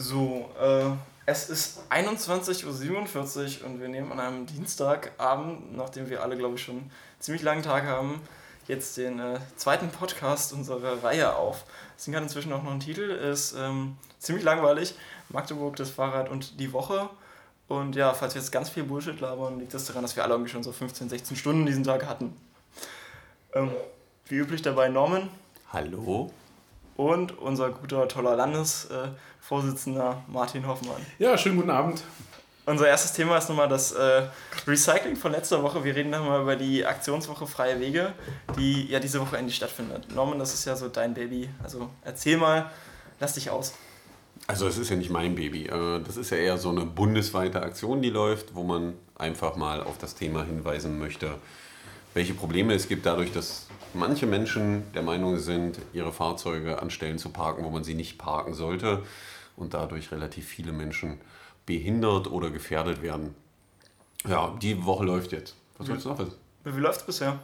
So, äh, es ist 21.47 Uhr und wir nehmen an einem Dienstagabend, nachdem wir alle, glaube ich, schon einen ziemlich langen Tag haben, jetzt den äh, zweiten Podcast unserer Reihe auf. Das Ding hat inzwischen auch noch einen Titel, ist ähm, ziemlich langweilig. Magdeburg, das Fahrrad und die Woche. Und ja, falls wir jetzt ganz viel Bullshit labern, liegt das daran, dass wir alle irgendwie schon so 15, 16 Stunden diesen Tag hatten. Ähm, wie üblich dabei Norman. Hallo. Und unser guter, toller Landesvorsitzender Martin Hoffmann. Ja, schönen guten Abend. Unser erstes Thema ist nochmal das äh, Recycling von letzter Woche. Wir reden nochmal über die Aktionswoche Freie Wege, die ja diese Woche endlich stattfindet. Norman, das ist ja so dein Baby. Also erzähl mal, lass dich aus. Also es ist ja nicht mein Baby. Äh, das ist ja eher so eine bundesweite Aktion, die läuft, wo man einfach mal auf das Thema hinweisen möchte, welche Probleme es gibt dadurch, dass manche Menschen der Meinung sind, ihre Fahrzeuge an Stellen zu parken, wo man sie nicht parken sollte und dadurch relativ viele Menschen behindert oder gefährdet werden. Ja, die Woche läuft jetzt. Was sollst du noch wissen? Wie läuft es bisher?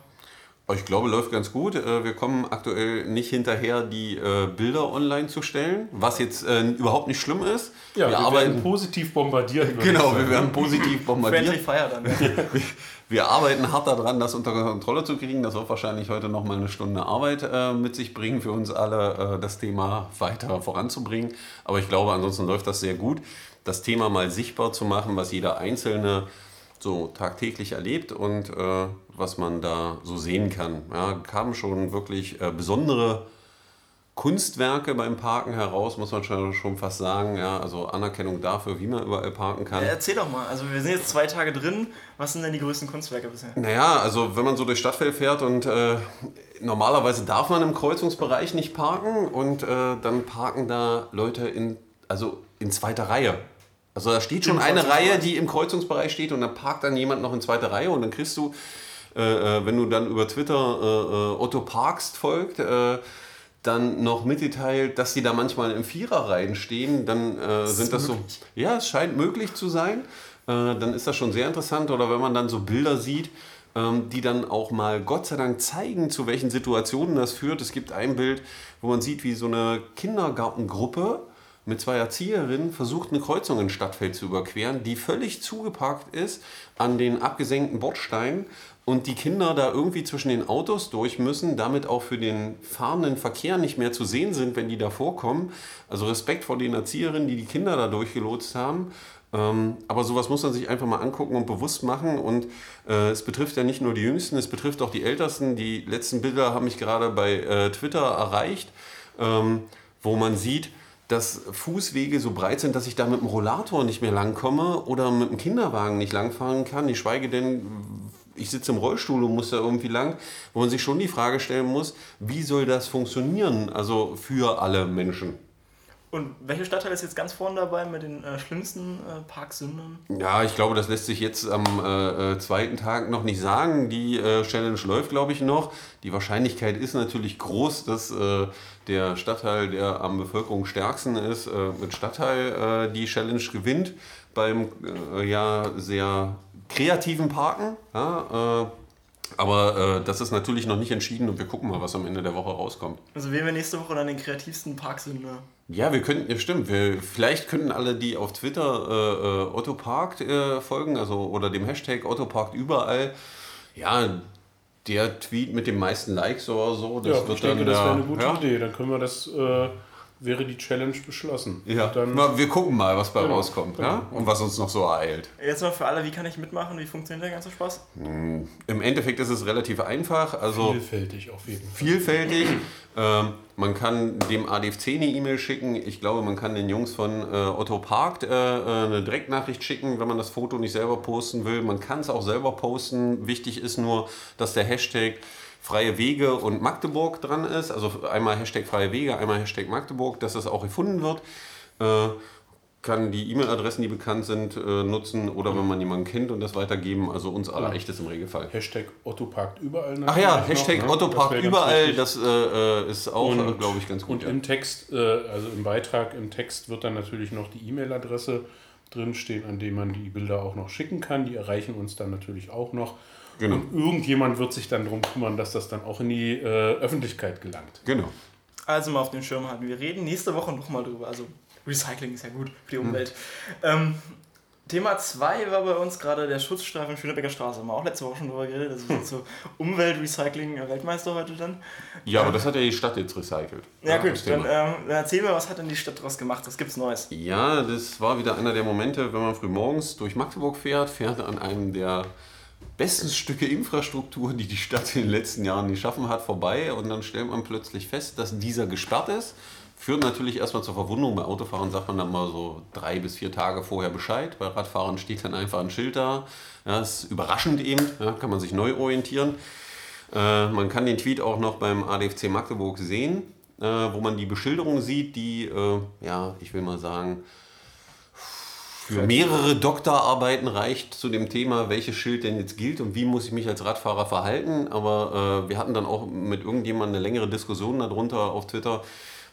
Ich glaube, läuft ganz gut. Äh, wir kommen aktuell nicht hinterher, die äh, Bilder online zu stellen, was jetzt äh, überhaupt nicht schlimm ist. Ja, wir, wir arbeiten werden positiv bombardiert. Genau, wir werden positiv bombardiert. Friendly Fire dann. wir, arbeiten hart daran, das unter Kontrolle zu kriegen. Das wird wahrscheinlich heute noch mal eine Stunde Arbeit mit sich bringen, für uns alle das Thema weiter voranzubringen. Aber ich glaube, ansonsten läuft das sehr gut. Das Thema mal sichtbar zu machen, was jeder Einzelne so tagtäglich erlebt und äh, was man da so sehen kann. Ja, kamen schon wirklich äh, besondere Kunstwerke beim Parken heraus, muss man schon, fast sagen. Ja, also Anerkennung dafür, wie man überall parken kann. Ja, erzähl doch mal, also wir sind jetzt zwei Tage drin. Was sind denn die größten Kunstwerke bisher? Naja, also wenn man so durch Stadtfeld fährt und äh, normalerweise darf man im Kreuzungsbereich nicht parken und äh, dann parken da Leute in, also in zweiter Reihe. Also da steht schon eine Reihe, die im Kreuzungsbereich steht und dann parkt dann jemand noch in zweiter Reihe und dann kriegst du, äh, äh wenn du dann über Twitter äh, äh, Otto Parkst folgt, äh, dann noch mitgeteilt, dass sie da manchmal im Viererreihen stehen, dann äh, sind das möglich? so. Ja, es scheint möglich zu sein. dann ist das schon sehr interessant. Oder wenn man dann so Bilder sieht, ähm, die dann auch mal Gott sei Dank zeigen, zu welchen Situationen das führt. Es gibt ein Bild, wo man sieht, wie so eine Kindergartengruppe mit zwei Erzieherinnen versucht, eine Kreuzung in Stadtfeld zu überqueren, die völlig zugeparkt ist an den abgesenkten Bordsteinen und die Kinder da irgendwie zwischen den Autos durch müssen, damit auch für den fahrenden Verkehr nicht mehr zu sehen sind, wenn die da vorkommen. Also Respekt vor den Erzieherinnen, die die Kinder da durchgelotst haben. Ähm, aber sowas muss man sich einfach mal angucken und bewusst machen. Und äh, es betrifft ja nicht nur die Jüngsten, es betrifft auch die Ältesten. Die letzten Bilder haben mich gerade bei äh, Twitter erreicht, ähm, wo man sieht, dass Fußwege so breit sind, dass ich da mit dem Rollator nicht mehr langkomme oder mit dem Kinderwagen nicht langfahren kann. Ich schweige denn, ich sitze im Rollstuhl und muss da irgendwie lang, wo man sich schon die Frage stellen muss, wie soll das funktionieren, also für alle Menschen. Und welche Stadtteil ist jetzt ganz vorne dabei mit den äh, schlimmsten äh, Parksündern? Ja, ich glaube, das lässt sich jetzt am äh, äh zweiten Tag noch nicht sagen. Die äh, Challenge läuft, glaube ich, noch. Die Wahrscheinlichkeit ist natürlich groß, dass äh, der Stadtteil, der am bevölkerungsstärksten ist, mit Stadtteil die Challenge gewinnt beim ja sehr kreativen Parken. Ja, aber äh, das ist natürlich noch nicht entschieden und wir gucken mal, was am Ende der Woche rauskommt. Also wählen wir nächste Woche dann den kreativsten Parksünder. Ja, wir könnten, ja stimmt, wir, vielleicht könnten alle, die auf Twitter äh, äh Otto Parkt äh, folgen, also oder dem Hashtag Otto Parkt überall, ja, der Tweet mit den meisten Likes oder so, das ja, wird ich denke, dann, das wäre eine gute ja? Idee. Dann können wir das äh, wäre die Challenge beschlossen. Ja, dann, wir gucken mal, was bei genau, rauskommt genau. Ja? und was uns noch so ereilt. Jetzt mal für alle, wie kann ich mitmachen? Wie funktioniert der ganze Spaß? Hm, Im Endeffekt ist es relativ einfach. Also vielfältig auf jeden Fall. Vielfältig. ähm, man kann dem ADFC eine E-Mail schicken. Ich glaube, man kann den Jungs von äh, Otto Parkt äh, äh, eine Direktnachricht schicken, wenn man das Foto nicht selber posten will. Man kann es auch selber posten. Wichtig ist nur, dass der Hashtag Freie Wege und Magdeburg dran ist. Also einmal Hashtag Freie Wege, einmal Hashtag Magdeburg, dass das auch gefunden wird. Äh, kann die E-Mail-Adressen, die bekannt sind, äh, nutzen oder wenn man jemanden kennt und das weitergeben. Also uns alle echt ist im Regelfall. Hashtag Otto parkt überall. Ach ja, Hashtag noch, ne? Otto parkt überall, das äh, ist auch, glaube ich, ganz gut. Und ja. im Text, äh, also im Beitrag, im Text wird dann natürlich noch die E-Mail-Adresse drinstehen, an dem man die Bilder auch noch schicken kann. Die erreichen uns dann natürlich auch noch. Genau. Und irgendjemand wird sich dann darum kümmern, dass das dann auch in die äh, Öffentlichkeit gelangt. Genau. Also mal auf dem Schirm halten. Wir reden nächste Woche nochmal drüber. Also Recycling ist ja gut für die Umwelt. Ähm, Thema 2 war bei uns gerade der Schutzstreifen Schönebecker Straße. Haben wir auch letzte Woche schon drüber geredet. Das ist jetzt so Umweltrecycling-Weltmeister heute dann. Ja, aber das hat ja die Stadt jetzt recycelt. Ja, gut, das dann, ähm, dann erzähl mir, was hat denn die Stadt daraus gemacht? Was gibt's Neues? Ja, das war wieder einer der Momente, wenn man früh morgens durch Magdeburg fährt, fährt an einem der besten Stücke Infrastruktur, die die Stadt in den letzten Jahren geschaffen hat, vorbei und dann stellt man plötzlich fest, dass dieser gesperrt ist. Führt natürlich erstmal zur Verwundung. Bei Autofahrern sagt man dann mal so drei bis vier Tage vorher Bescheid. Bei Radfahrern steht dann einfach ein Schild da. Ja, ist überraschend eben, ja, kann man sich neu orientieren. Äh, man kann den Tweet auch noch beim ADFC Magdeburg sehen, äh, wo man die Beschilderung sieht, die, äh, ja, ich will mal sagen, für mehrere Doktorarbeiten reicht zu dem Thema, welches Schild denn jetzt gilt und wie muss ich mich als Radfahrer verhalten. Aber äh, wir hatten dann auch mit irgendjemandem eine längere Diskussion darunter auf Twitter,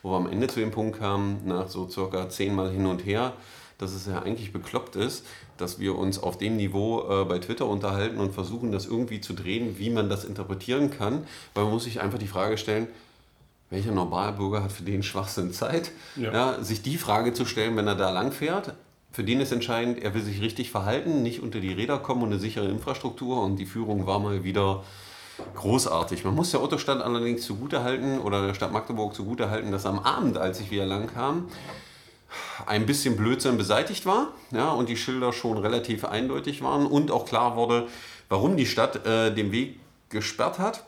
wo wir am Ende zu dem Punkt kamen, nach so circa zehnmal hin und her, dass es ja eigentlich bekloppt ist, dass wir uns auf dem Niveau äh, bei Twitter unterhalten und versuchen, das irgendwie zu drehen, wie man das interpretieren kann. Weil man muss sich einfach die Frage stellen, welcher Normalbürger hat für den Schwachsinn Zeit, Ja. ja. sich die Frage zu stellen, wenn er da lang fährt. Für den ist entscheidend, er will sich richtig verhalten, nicht unter die Räder kommen und eine sichere Infrastruktur. Und die Führung war mal wieder großartig. Man muss der Autostadt allerdings zugutehalten oder der Stadt Magdeburg zugutehalten, dass am Abend, als ich wieder lang kam, ein bisschen Blödsinn beseitigt war ja, und die Schilder schon relativ eindeutig waren und auch klar wurde, warum die Stadt äh, den Weg gesperrt hat.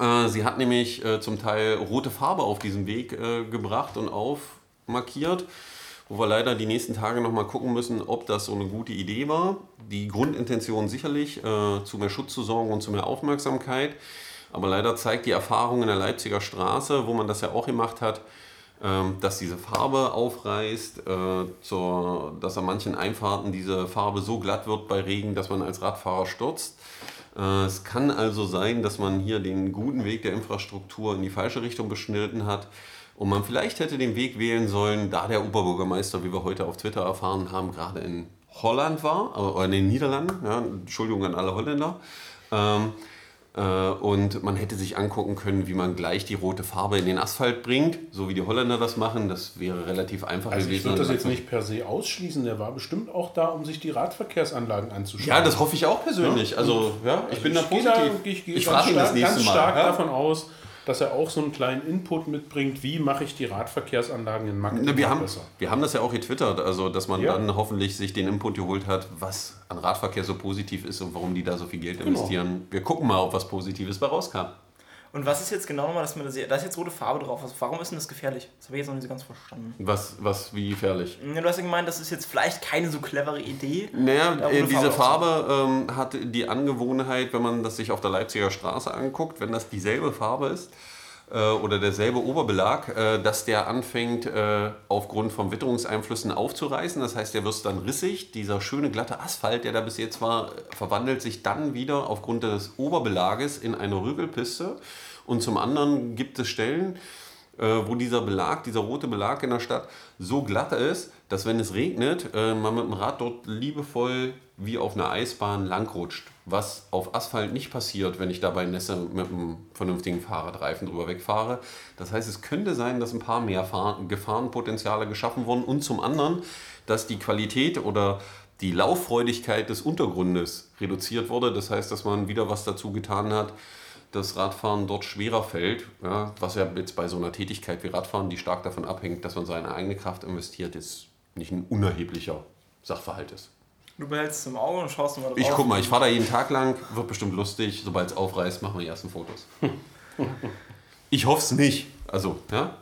Äh, sie hat nämlich äh, zum Teil rote Farbe auf diesem Weg äh, gebracht und aufmarkiert, wo wir leider die nächsten Tage nochmal gucken müssen, ob das so eine gute Idee war. Die Grundintention sicherlich, äh, zu mehr Schutz zu sorgen und zu mehr Aufmerksamkeit. Aber leider zeigt die Erfahrung in der Leipziger Straße, wo man das ja auch gemacht hat, ähm, dass diese Farbe aufreißt, äh, dass an manchen Einfahrten diese Farbe so glatt wird bei Regen, dass man als Radfahrer stürzt. Äh, Es kann also sein, dass man hier den guten Weg der Infrastruktur in die falsche Richtung beschnitten hat und man vielleicht hätte den Weg wählen sollen, da der Oberbürgermeister, wie wir heute auf Twitter erfahren haben, gerade in Holland war, oder in den Niederlanden, ja, Entschuldigung an alle Holländer. Ähm, äh, und man hätte sich angucken können, wie man gleich die rote Farbe in den Asphalt bringt, so wie die Holländer das machen. Das wäre relativ einfach Also ich gewesen. würde das jetzt nicht per se ausschließen. Der war bestimmt auch da, um sich die Radverkehrsanlagen anzuschauen. Ja, das hoffe ich auch persönlich. Also, ja, ich bin da gehe da, positiv. ich gehe ich ganz frage ihn das nächste ganz Mal. stark ja? davon aus, dass er auch so einen kleinen Input mitbringt, wie mache ich die Radverkehrsanlagen in Magdeburg wir, haben, besser. wir haben das ja auch getwittert, also dass man Ja. dann hoffentlich sich den Input geholt hat, was an Radverkehr so positiv ist und warum die da so viel Geld Genau. investieren. Wir gucken mal, ob was Positives bei rauskam. Und was ist jetzt genau nochmal, dass man da sieht? Da ist jetzt rote Farbe drauf. Also warum ist denn das gefährlich? Das habe ich jetzt noch nicht so ganz verstanden. Was, was wie gefährlich? Ja, Du hast ja gemeint, das ist jetzt vielleicht keine so clevere Idee. Naja, äh, diese Farbe Farbe ähm, hat die Angewohnheit, wenn man das sich auf der Leipziger Straße anguckt, wenn das dieselbe Farbe ist äh, oder derselbe Oberbelag, äh, dass der anfängt äh, aufgrund von Witterungseinflüssen aufzureißen. Das heißt, der wird dann rissig. Dieser schöne glatte Asphalt, der da bis jetzt war, verwandelt sich dann wieder aufgrund des Oberbelages in eine Rügelpiste. Und zum anderen gibt es Stellen, äh, wo dieser Belag, dieser rote Belag in der Stadt so glatt ist, dass wenn es regnet, äh, man mit dem Rad dort liebevoll wie auf einer Eisbahn langrutscht. Was auf Asphalt nicht passiert, wenn ich dabei Nässe mit einem vernünftigen Fahrradreifen drüber wegfahre. Das heißt, es könnte sein, dass ein paar mehr Fahr Gefahrenpotenziale geschaffen wurden und zum anderen, dass die Qualität oder die Lauffreudigkeit des Untergrundes reduziert wurde. Das heißt, dass man wieder was dazu getan hat, das Radfahren dort schwerer fällt, ja, was ja jetzt bei so einer Tätigkeit wie Radfahren, die stark davon abhängt, dass man seine eigene Kraft investiert, jetzt nicht ein unerheblicher Sachverhalt ist. Du behältst es im Auge und schaust mal drauf. Ich guck mal, ich fahre da jeden Tag lang, wird bestimmt lustig. Sobald es aufreißt, machen wir die ersten Fotos. ich hoffe es nicht. Also, ja.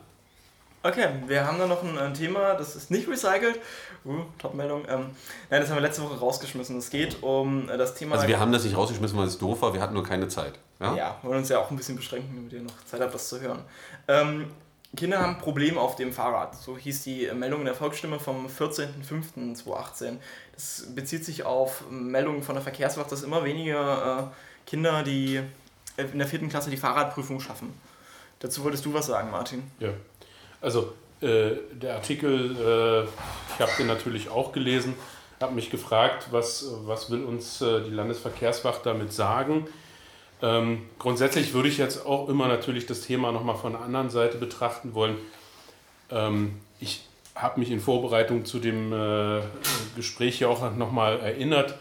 Okay, wir haben da noch ein, ein Thema, das ist nicht recycelt. Uh, Top-Meldung. Ähm, nein, das haben wir letzte Woche rausgeschmissen. Es geht um äh, das Thema. Also wir haben das nicht rausgeschmissen, weil es doof war, wir hatten nur keine Zeit. Ja? Ja, wir wollen uns ja auch ein bisschen beschränken, damit ihr noch Zeit habt, das zu hören. Ähm, Kinder haben Probleme auf dem Fahrrad. So hieß die Meldung in der Volksstimme vom 14.05.2018. Das bezieht sich auf Meldungen von der Verkehrswacht, dass immer weniger äh, Kinder, die äh, in der vierten Klasse die Fahrradprüfung schaffen. Dazu wolltest du was sagen, Martin. Ja, also äh, der Artikel, äh, ich habe den natürlich auch gelesen, habe mich gefragt, was, was will uns äh, die Landesverkehrswacht damit sagen. Ähm, grundsätzlich würde ich jetzt auch immer natürlich das Thema nochmal von der anderen Seite betrachten wollen. Ähm, ich habe mich in Vorbereitung zu dem äh, Gespräch ja auch nochmal erinnert,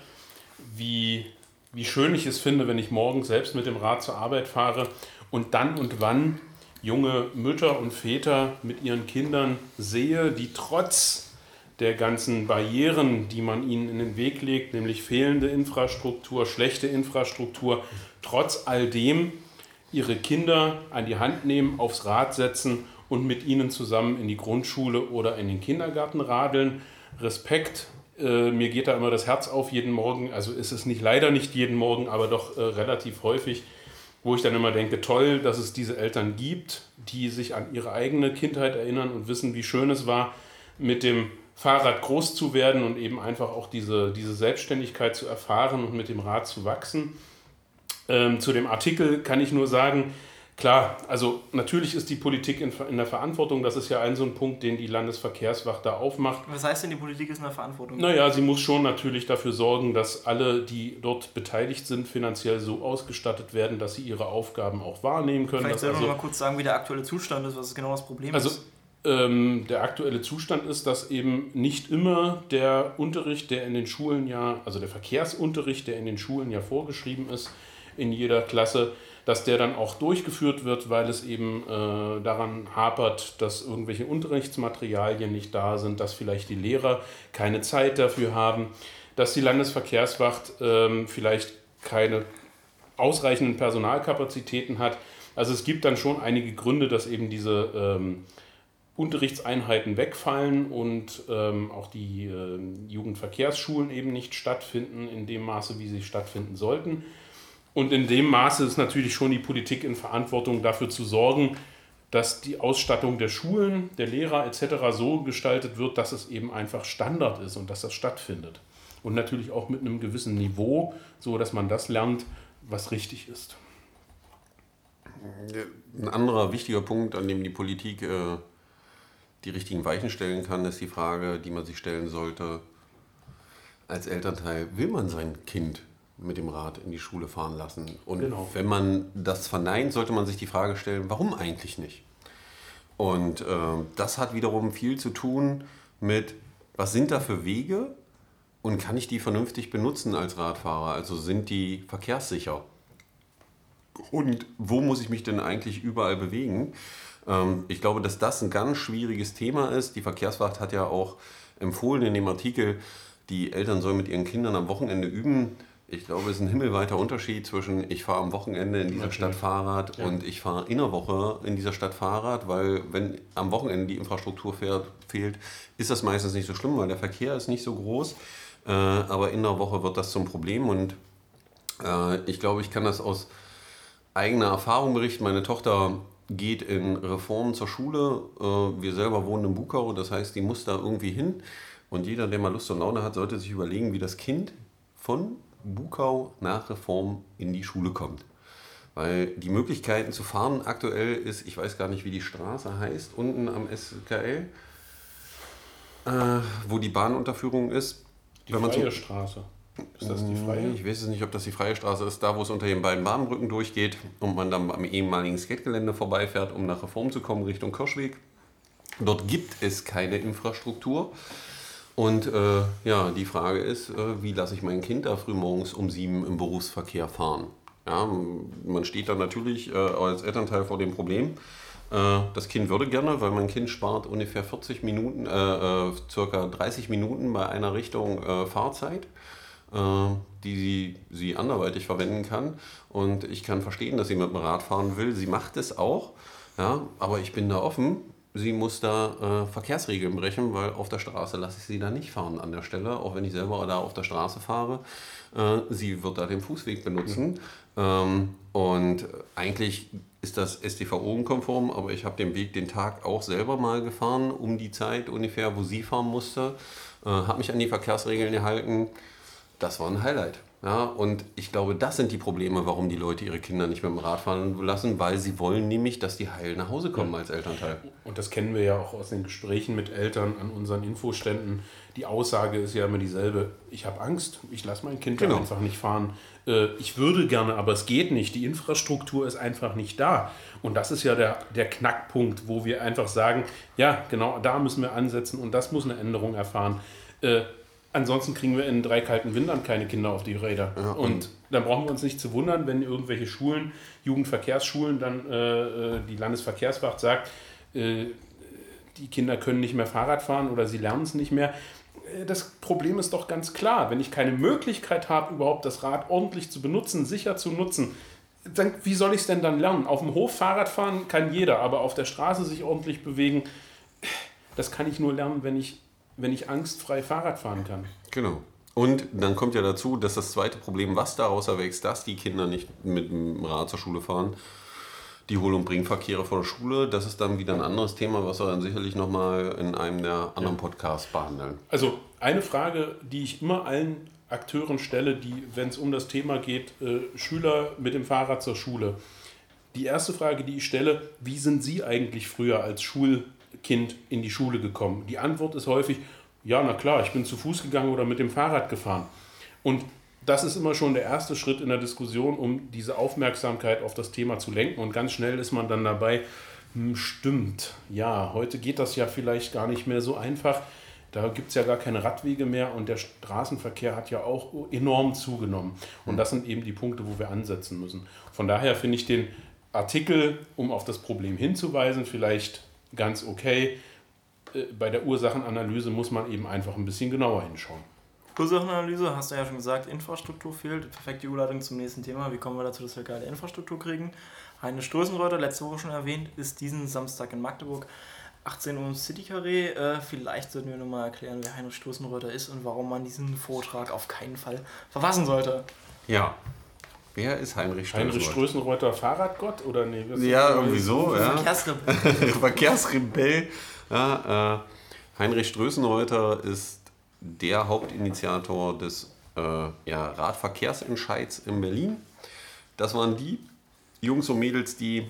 wie, wie schön ich es finde, wenn ich morgens selbst mit dem Rad zur Arbeit fahre und dann und wann junge Mütter und Väter mit ihren Kindern sehe, die trotz der ganzen Barrieren, die man ihnen in den Weg legt, nämlich fehlende Infrastruktur, schlechte Infrastruktur, trotz all dem ihre Kinder an die Hand nehmen, aufs Rad setzen und mit ihnen zusammen in die Grundschule oder in den Kindergarten radeln. Respekt, äh, mir geht da immer das Herz auf jeden Morgen. Also ist es nicht leider nicht jeden Morgen, aber doch äh, relativ häufig, wo ich dann immer denke, toll, dass es diese Eltern gibt, die sich an ihre eigene Kindheit erinnern und wissen, wie schön es war, mit dem Fahrrad groß zu werden und eben einfach auch diese, diese Selbstständigkeit zu erfahren und mit dem Rad zu wachsen. Ähm, zu dem Artikel kann ich nur sagen, Klar, also natürlich ist die Politik in, in, der Verantwortung. Das ist ja ein so ein Punkt, den die Landesverkehrswacht da aufmacht. Was heißt denn, die Politik ist in der Verantwortung? Naja, sie muss schon natürlich dafür sorgen, dass alle, die dort beteiligt sind, finanziell so ausgestattet werden, dass sie ihre Aufgaben auch wahrnehmen können. Vielleicht sollten also, wir mal kurz sagen, wie der aktuelle Zustand ist, was genau das Problem also, ist. Ähm, der aktuelle Zustand ist, dass eben nicht immer der Unterricht, der in den Schulen ja, also der Verkehrsunterricht, der in den Schulen ja vorgeschrieben ist, in jeder Klasse, dass der dann auch durchgeführt wird, weil es eben äh, daran hapert, dass irgendwelche Unterrichtsmaterialien nicht da sind, dass vielleicht die Lehrer keine Zeit dafür haben, dass die Landesverkehrswacht ähm, vielleicht keine ausreichenden Personalkapazitäten hat. Also es gibt dann schon einige Gründe, dass eben diese ähm, Unterrichtseinheiten wegfallen und ähm, auch die äh, Jugendverkehrsschulen eben nicht stattfinden in dem Maße, wie sie stattfinden sollten. Und in dem Maße ist natürlich schon die Politik in Verantwortung dafür zu sorgen, dass die Ausstattung der Schulen, der Lehrer etc. so gestaltet wird, dass es eben einfach Standard ist und dass das stattfindet. Und natürlich auch mit einem gewissen Niveau, so dass man das lernt, was richtig ist. Ein anderer wichtiger Punkt, an dem die Politik äh, die richtigen Weichen stellen kann, ist die Frage, die man sich stellen sollte als Elternteil, will man sein Kind mit dem Rad in die Schule fahren lassen. Und genau. wenn man das verneint, sollte man sich die Frage stellen, warum eigentlich nicht? Und äh, das hat wiederum viel zu tun mit, was sind da für Wege und kann ich die vernünftig benutzen als Radfahrer? Also sind die verkehrssicher? Und wo muss ich mich denn eigentlich überall bewegen? Ähm, ich glaube, dass das ein ganz schwieriges Thema ist. Die Verkehrswacht hat ja auch empfohlen in dem Artikel, die Eltern sollen mit ihren Kindern am Wochenende üben. Ich glaube, es ist ein himmelweiter Unterschied zwischen ich fahre am Wochenende in dieser Natürlich. Stadt Fahrrad ja. und ich fahre in der Woche in dieser Stadt Fahrrad, weil wenn am Wochenende die Infrastruktur fehlt, ist das meistens nicht so schlimm, weil der Verkehr ist nicht so groß. Äh, aber in der Woche wird das zum Problem und äh, ich glaube, ich kann das aus eigener Erfahrung berichten. Meine Tochter geht in Reformen zur Schule. Äh, wir selber wohnen in Bukau, das heißt, die muss da irgendwie hin. Und jeder, der mal Lust und Laune hat, sollte sich überlegen, wie das Kind von Bukau nach Reform in die Schule kommt. Weil die Möglichkeiten zu fahren aktuell ist, ich weiß gar nicht, wie die Straße heißt, unten am SKL, äh, wo die Bahnunterführung ist. Die Wenn freie so, Straße. Ist das die freie? Ich weiß es nicht, ob das die freie Straße ist, da wo es unter den beiden Bahnbrücken durchgeht und man dann am ehemaligen Skategelände vorbeifährt, um nach Reform zu kommen, Richtung Kirschweg. Dort gibt es keine Infrastruktur. Und äh, ja, die Frage ist, äh, wie lasse ich mein Kind da früh morgens um sieben im Berufsverkehr fahren? Ja, man steht dann natürlich äh, als Elternteil vor dem Problem. Äh, das Kind würde gerne, weil mein Kind spart ungefähr 40 Minuten, äh, äh, circa 30 Minuten bei einer Richtung Fahrzeit, die sie, sie anderweitig verwenden kann. Und ich kann verstehen, dass sie mit dem Rad fahren will. Sie macht es auch. Ja, aber ich bin da offen sie muss da äh, Verkehrsregeln brechen, weil auf der Straße lasse ich sie da nicht fahren an der Stelle, auch wenn ich selber da auf der Straße fahre. Äh, sie wird da den Fußweg benutzen. Ähm, und eigentlich ist das STVO-konform, aber ich habe den Weg den Tag auch selber mal gefahren, um die Zeit ungefähr, wo sie fahren musste. Äh, habe mich an die Verkehrsregeln gehalten. Das war ein Highlight. Ja, und ich glaube, das sind die Probleme, warum die Leute ihre Kinder nicht mit dem Rad fahren lassen, weil sie wollen nämlich, dass die heil nach Hause kommen als Elternteil. Und das kennen wir ja auch aus den Gesprächen mit Eltern an unseren Infoständen. Die Aussage ist ja immer dieselbe. Ich habe Angst, ich lasse mein Kind genau. einfach nicht fahren. Äh, ich würde gerne, aber es geht nicht. Die Infrastruktur ist einfach nicht da. Und das ist ja der, der Knackpunkt, wo wir einfach sagen, ja, genau da müssen wir ansetzen und das muss eine Änderung erfahren. Ansonsten kriegen wir in drei kalten Wintern keine Kinder auf die Räder. Ja, und, und, dann brauchen wir uns nicht zu wundern, wenn irgendwelche Schulen, Jugendverkehrsschulen, dann äh, äh, die Landesverkehrswacht sagt, äh, die Kinder können nicht mehr Fahrrad fahren oder sie lernen es nicht mehr. Äh, das Problem ist doch ganz klar, wenn ich keine Möglichkeit habe, überhaupt das Rad ordentlich zu benutzen, sicher zu nutzen, dann, wie soll ich es denn dann lernen? Auf dem Hof Fahrrad fahren kann jeder, aber auf der Straße sich ordentlich bewegen, das kann ich nur lernen, wenn ich wenn ich angstfrei Fahrrad fahren kann. Genau. Und dann kommt ja dazu, dass das zweite Problem, was daraus erwächst, dass die Kinder nicht mit dem Rad zur Schule fahren, die Hol- und Bringverkehre vor der Schule, das ist dann wieder ein anderes Thema, was wir dann sicherlich nochmal in einem der anderen Podcasts behandeln. Also eine Frage, die ich immer allen Akteuren stelle, die, wenn es um das Thema geht, äh, Schüler mit dem Fahrrad zur Schule. Die erste Frage, die ich stelle, wie sind Sie eigentlich früher als Schul- Kind in die Schule gekommen? Die Antwort ist häufig, ja, na klar, ich bin zu Fuß gegangen oder mit dem Fahrrad gefahren. Und das ist immer schon der erste Schritt in der Diskussion, um diese Aufmerksamkeit auf das Thema zu lenken. Und ganz schnell ist man dann dabei, hm, stimmt, ja, heute geht das ja vielleicht gar nicht mehr so einfach. Da gibt es ja gar keine Radwege mehr und der Straßenverkehr hat ja auch enorm zugenommen. Und das sind eben die Punkte, wo wir ansetzen müssen. Von daher finde ich den Artikel, um auf das Problem hinzuweisen, vielleicht ganz okay. Äh, bei der Ursachenanalyse muss man eben einfach ein bisschen genauer hinschauen. Ursachenanalyse, hast du ja schon gesagt, Infrastruktur fehlt. Perfekte Überleitung zum nächsten Thema. Wie kommen wir dazu, dass wir geile Infrastruktur kriegen? Eine Stoßenreuter, letzte Woche schon erwähnt, ist diesen Samstag in Magdeburg. 18 Uhr im City Carré. Äh, vielleicht sollten wir nochmal erklären, wer Heinrich Stoßenreuter ist und warum man diesen Vortrag auf keinen Fall verfassen sollte. Ja, Wer ist Heinrich Strößenreuter? Heinrich Strößenreuter Fahrradgott oder nee? Ja, irgendwie so. Ja. Verkehrsrebell. Verkehrsrebell. Ja, äh, Heinrich Strößenreuter ist der Hauptinitiator des äh, ja, Radverkehrsentscheids in Berlin. Das waren die Jungs und Mädels, die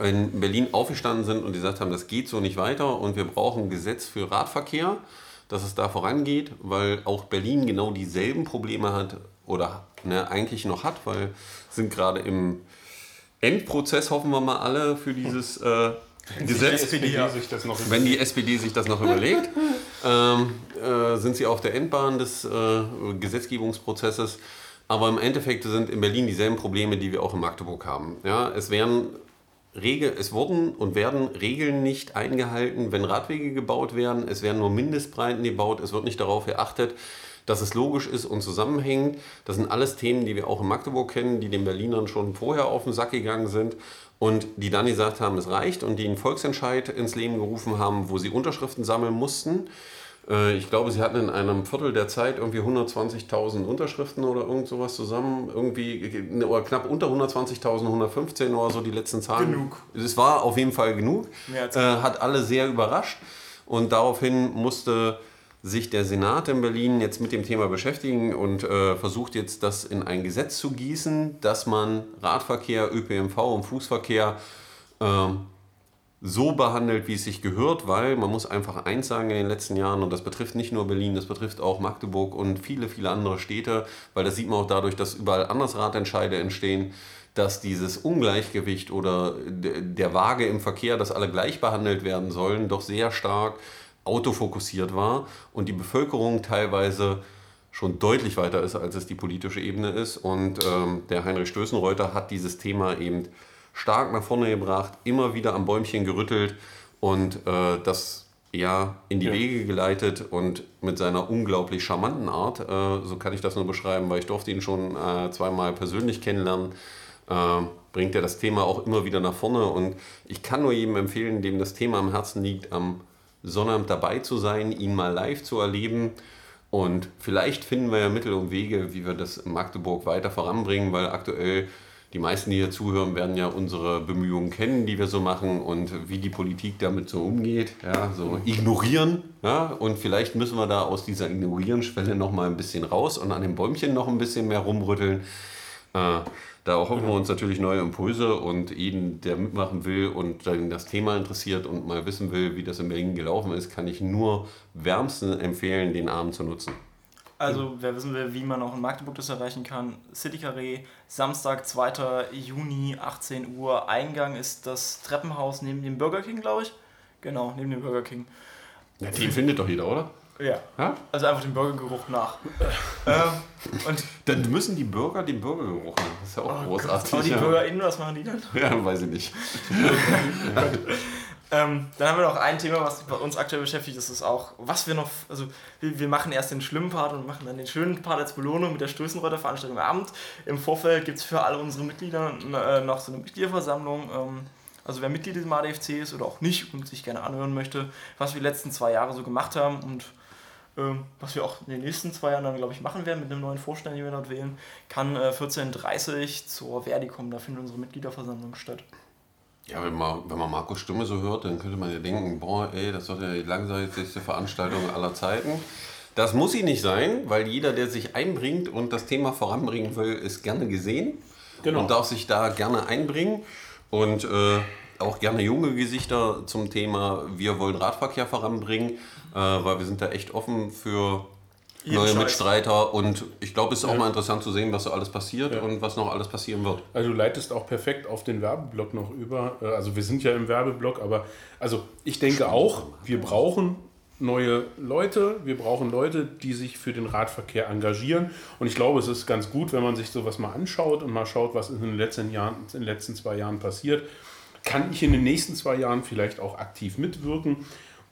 in Berlin aufgestanden sind und gesagt haben, das geht so nicht weiter und wir brauchen ein Gesetz für Radverkehr, dass es da vorangeht, weil auch Berlin genau dieselben Probleme hat oder ne, eigentlich noch hat, weil sind gerade im Endprozess, hoffen wir mal alle, für dieses äh, Gesetz. Die Wenn die SPD sich das noch überlegt, ähm, äh, sind sie auf der Endbahn des äh, Gesetzgebungsprozesses. Aber im Endeffekt sind in Berlin dieselben Probleme, die wir auch in Magdeburg haben. Ja, es werden Regel, es wurden und werden Regeln nicht eingehalten, wenn Radwege gebaut werden. Es werden nur Mindestbreiten gebaut. Es wird nicht darauf geachtet, dass es logisch ist und zusammenhängt. Das sind alles Themen, die wir auch in Magdeburg kennen, die den Berlinern schon vorher auf den Sack gegangen sind und die dann gesagt haben, es reicht und die einen Volksentscheid ins Leben gerufen haben, wo sie Unterschriften sammeln mussten. Äh, ich glaube, sie hatten in einem Viertel der Zeit irgendwie 120.000 Unterschriften oder irgend sowas zusammen. Irgendwie oder knapp unter 120.000, 115 oder so die letzten Zahlen. Genug. Es war auf jeden Fall genug. Äh, hat alle sehr überrascht. Und daraufhin musste sich der Senat in Berlin jetzt mit dem Thema beschäftigen und äh, versucht jetzt das in ein Gesetz zu gießen, dass man Radverkehr, ÖPNV und Fußverkehr äh, so behandelt, wie es sich gehört, weil man muss einfach eins sagen in den letzten Jahren, und das betrifft nicht nur Berlin, das betrifft auch Magdeburg und viele, viele andere Städte, weil das sieht man auch dadurch, dass überall anders Radentscheide entstehen, dass dieses Ungleichgewicht oder der Waage im Verkehr, dass alle gleich behandelt werden sollen, doch sehr stark autofokussiert war und die Bevölkerung teilweise schon deutlich weiter ist, als es die politische Ebene ist. Und ähm, der Heinrich Stößenreuter hat dieses Thema eben stark nach vorne gebracht, immer wieder am Bäumchen gerüttelt und äh, das ja in die ja. Wege geleitet und mit seiner unglaublich charmanten Art, äh, so kann ich das nur beschreiben, weil ich durfte ihn schon äh, zweimal persönlich kennenlernen, äh, bringt er das Thema auch immer wieder nach vorne und ich kann nur jedem empfehlen, dem das Thema am Herzen liegt, am Sonnabend dabei zu sein, ihn mal live zu erleben. Und vielleicht finden wir ja Mittel und Wege, wie wir das in Magdeburg weiter voranbringen, weil aktuell die meisten, die hier zuhören, werden ja unsere Bemühungen kennen, die wir so machen und wie die Politik damit so umgeht. Ja, so ignorieren. Ja, und vielleicht müssen wir da aus dieser Ignorieren-Schwelle noch mal ein bisschen raus und an den Bäumchen noch ein bisschen mehr rumrütteln. Äh, da hoffen wir uns natürlich neue Impulse und jeden, der mitmachen will und dann das Thema interessiert und mal wissen will, wie das in Berlin gelaufen ist, kann ich nur wärmstens empfehlen, den Abend zu nutzen. Also, wer wissen will, wie man auch in Magdeburg das erreichen kann, City Carré, Samstag, 2. Juni, 18 Uhr. Eingang ist das Treppenhaus neben dem Burger King, glaube ich. Genau, neben dem Burger King. Ja, den findet doch jeder, oder? Ja. Ja? Also einfach den Burgergeruch nach. ähm, und Dann müssen die Bürger den Burgergeruch haben. Das ist ja auch großartig. aber die ja. BürgerInnen, was machen die dann? Ja, weiß ich nicht. Ähm, dann haben wir noch ein Thema, was bei uns aktuell beschäftigt. Das ist auch, was wir noch, also wir, wir machen erst den schlimmen Part und machen dann den schönen Part als Belohnung mit der Stößenreiter-Veranstaltung am Abend. Im Vorfeld gibt es für alle unsere Mitglieder äh, noch so eine Mitgliederversammlung. Ähm, also wer Mitglied im ADFC ist oder auch nicht und sich gerne anhören möchte, was wir die letzten zwei Jahre so gemacht haben und ähm, was wir auch in den nächsten zwei Jahren dann, glaube ich, machen werden mit einem neuen Vorstand, den wir dort wählen, kann äh, 14.30 Uhr zur Verdi kommen. Da findet unsere Mitgliederversammlung statt. Ja, wenn man, wenn man Markus Stimme so hört, dann könnte man ja denken, boah, ey, das wird ja die langsamste Veranstaltung aller Zeiten. Das muss sie nicht sein, weil jeder, der sich einbringt und das Thema voranbringen will, ist gerne gesehen Genau. und darf sich da gerne einbringen. Und äh, auch gerne junge Gesichter zum Thema Wir wollen Radverkehr voranbringen, äh, weil wir sind da echt offen für Jeden neue Scheiß. Mitstreiter. Und ich glaube, es ist auch Ja. mal interessant zu sehen, was so alles passiert Ja. und was noch alles passieren wird. Also du leitest auch perfekt auf den Werbeblock noch über. Äh, Also wir sind ja im Werbeblock, aber also ich denke auch, wir brauchen neue Leute, wir brauchen Leute, die sich für den Radverkehr engagieren. Und ich glaube, es ist ganz gut, wenn man sich sowas mal anschaut und mal schaut, was in den letzten Jahren, in den letzten zwei Jahren passiert. Kann ich in den nächsten zwei Jahren vielleicht auch aktiv mitwirken?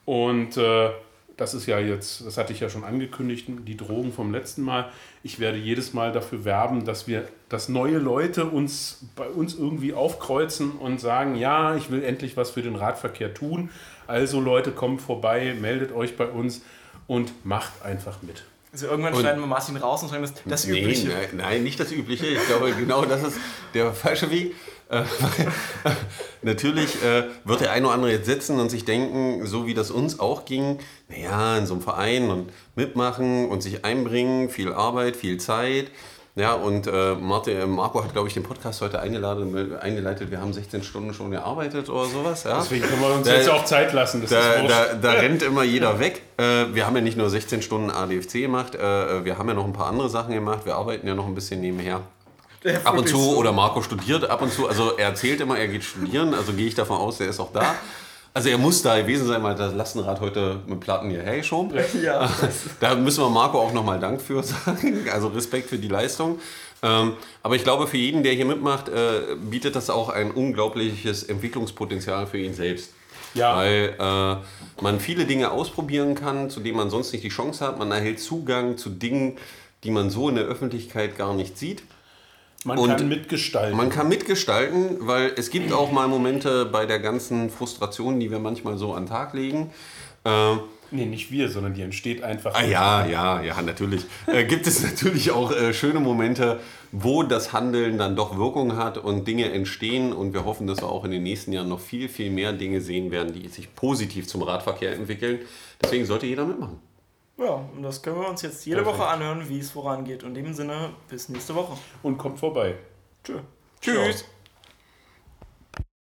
Und äh, das ist ja jetzt, das hatte ich ja schon angekündigt, die Drogen vom letzten Mal. Ich werde jedes Mal dafür werben, dass wir, dass neue Leute uns bei uns irgendwie aufkreuzen und sagen, ja, ich will endlich was für den Radverkehr tun. Also Leute, kommt vorbei, meldet euch bei uns und macht einfach mit. Also irgendwann Und- schneiden wir Martin raus und sagen, das, das Nee, Übliche. Nein, nein, nicht das Übliche. Ich glaube, genau das ist der falsche Weg. Äh, Natürlich äh, wird der eine oder andere jetzt sitzen und sich denken, so wie das uns auch ging, naja, in so einem Verein und mitmachen und sich einbringen, viel Arbeit, viel Zeit. Ja, und äh, Martin, Marco hat, glaube ich, den Podcast heute eingeladen, eingeleitet. Wir haben 16 Stunden schon gearbeitet oder sowas. Ja? Deswegen können wir uns Da- jetzt auch Zeit lassen. Das Da, da, da rennt immer jeder weg. Äh, wir haben ja nicht nur 16 Stunden ADFC gemacht, äh, wir haben ja noch ein paar andere Sachen gemacht. Wir arbeiten ja noch ein bisschen nebenher. Ab und zu, so. oder Marco studiert ab und zu, also er erzählt immer, er geht studieren, also gehe ich davon aus, er ist auch da. Also er muss da gewesen sein, weil das Lastenrad heute mit Platten hierher schon. Ja, Da müssen wir Marco auch nochmal Dank für sagen, also Respekt für die Leistung. Ähm, aber ich glaube, für jeden, der hier mitmacht, äh, bietet das auch ein unglaubliches Entwicklungspotenzial für ihn selbst. Ja. Weil äh, man viele Dinge ausprobieren kann, zu denen man sonst nicht die Chance hat. Man erhält Zugang zu Dingen, die man so in der Öffentlichkeit gar nicht sieht. Man und kann mitgestalten. Man kann mitgestalten, weil es gibt auch mal Momente bei der ganzen Frustration, die wir manchmal so an den Tag legen. Äh, nee, nicht wir, sondern die entsteht einfach. Ah ja, ja, ja, natürlich. Äh, gibt es natürlich auch äh, schöne Momente, wo das Handeln dann doch Wirkung hat und Dinge entstehen. Und wir hoffen, dass wir auch in den nächsten Jahren noch viel, viel mehr Dinge sehen werden, die sich positiv zum Radverkehr entwickeln. Deswegen sollte jeder mitmachen. Ja, und das können wir uns jetzt jede Perfekt. Woche anhören, wie es vorangeht. Und in dem Sinne, bis nächste Woche. Und kommt vorbei. Tschö. Tschüss. Ciao.